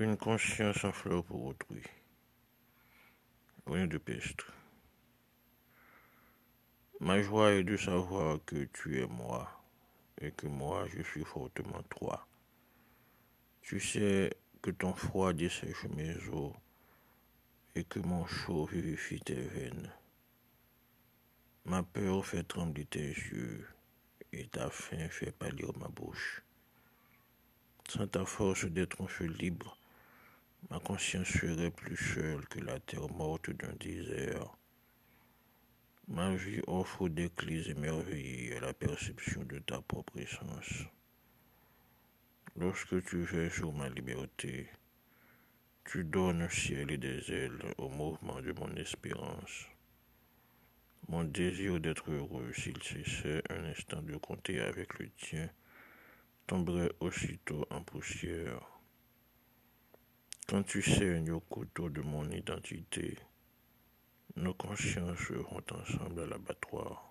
Une conscience en fleur pour autrui. Rien de pestre. Ma joie est de savoir que tu es moi et que moi je suis fortement toi. Tu sais que ton froid dessèche mes os et que mon chaud vivifie tes veines. Ma peur fait trembler tes yeux et ta faim fait pâlir ma bouche. Sans ta force d'être un feu libre, ma conscience serait plus seule que la terre morte d'un désert. Ma vie offre des clés émerveillées à la perception de ta propre essence. Lorsque tu fais sur ma liberté, tu donnes ciel et des ailes au mouvement de mon espérance. Mon désir d'être heureux, s'il cessait un instant de compter avec le tien, tomberait aussitôt en poussière. Quand tu saignes au couteau de mon identité, nos consciences seront ensemble à l'abattoir.